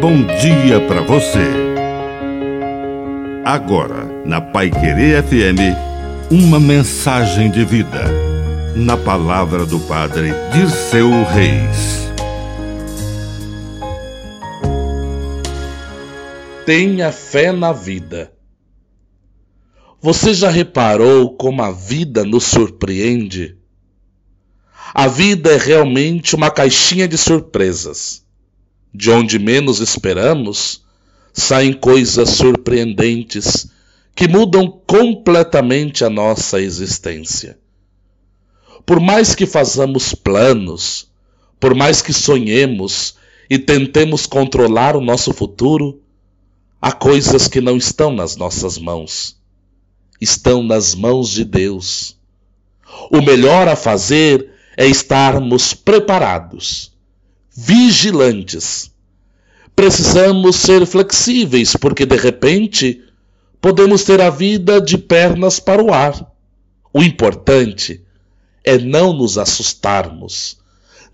bom dia para você. Agora, na Pai Querer FM, uma mensagem de vida. Na palavra do Padre Dirceu Reis. Tenha fé na vida. Você já reparou como a vida nos surpreende? A vida é realmente uma caixinha de surpresas. De onde menos esperamos, saem coisas surpreendentes que mudam completamente a nossa existência. Por mais que façamos planos, por mais que sonhemos e tentemos controlar o nosso futuro, há coisas que não estão nas nossas mãos. Estão nas mãos de Deus. O melhor a fazer é estarmos preparados, vigilantes. Precisamos ser flexíveis, porque de repente podemos ter a vida de pernas para o ar. O importante é não nos assustarmos,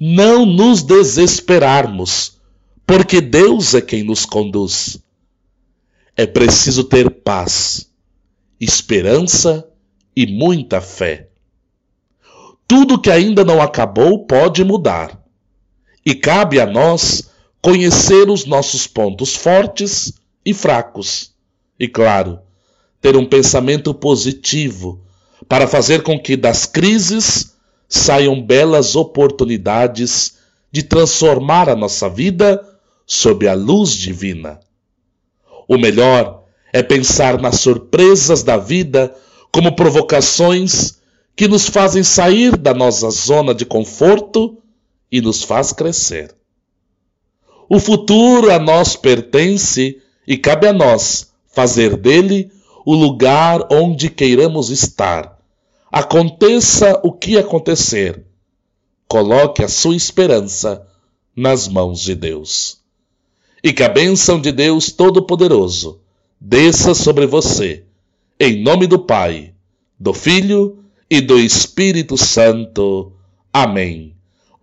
não nos desesperarmos, porque Deus é quem nos conduz. É preciso ter paz, esperança e muita fé. Tudo que ainda não acabou pode mudar. E cabe a nós conhecer os nossos pontos fortes e fracos. E, claro, ter um pensamento positivo para fazer com que das crises saiam belas oportunidades de transformar a nossa vida sob a luz divina. O melhor é pensar nas surpresas da vida como provocações que nos fazem sair da nossa zona de conforto e nos faz crescer. O futuro a nós pertence e cabe a nós fazer dele o lugar onde queiramos estar. Aconteça o que acontecer, coloque a sua esperança nas mãos de Deus. E que a bênção de Deus Todo-Poderoso desça sobre você, em nome do Pai, do Filho e do Espírito Santo. Amém.